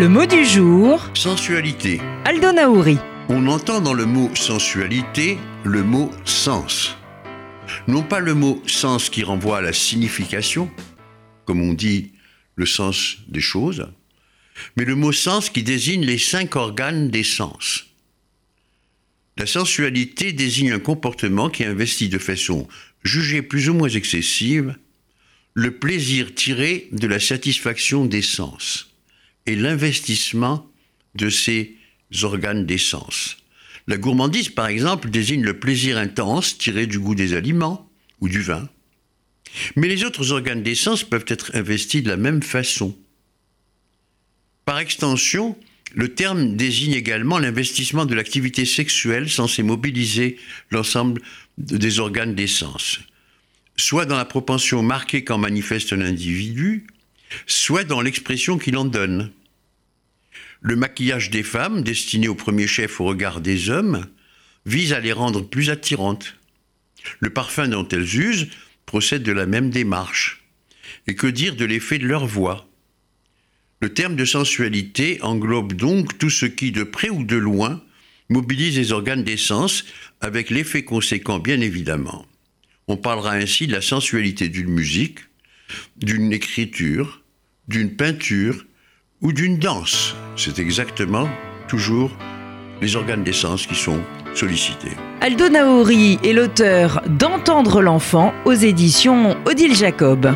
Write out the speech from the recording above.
Le mot du jour, Sensualité. Aldo Naouri. On entend dans le mot sensualité le mot sens. Non pas le mot sens qui renvoie à la signification, comme on dit le sens des choses, mais le mot sens qui désigne les cinq organes des sens. La sensualité désigne un comportement qui investit de façon jugée plus ou moins excessive le plaisir tiré de la satisfaction des sens l'investissement de ces organes des sens. La gourmandise, par exemple, désigne le plaisir intense tiré du goût des aliments ou du vin. Mais les autres organes des sens peuvent être investis de la même façon. Par extension, le terme désigne également l'investissement de l'activité sexuelle censée mobiliser l'ensemble des organes des sens, soit dans la propension marquée qu'en manifeste un individu, soit dans l'expression qu'il en donne. Le maquillage des femmes, destiné au premier chef au regard des hommes, vise à les rendre plus attirantes. Le parfum dont elles usent procède de la même démarche. Et que dire de l'effet de leur voix? Le terme de sensualité englobe donc tout ce qui, de près ou de loin, mobilise les organes des sens, avec l'effet conséquent bien évidemment. On parlera ainsi de la sensualité d'une musique, d'une écriture, d'une peinture ou d'une danse. C'est exactement toujours les organes des sens qui sont sollicités. Aldo Naouri est l'auteur d'Entendre l'enfant aux éditions Odile Jacob.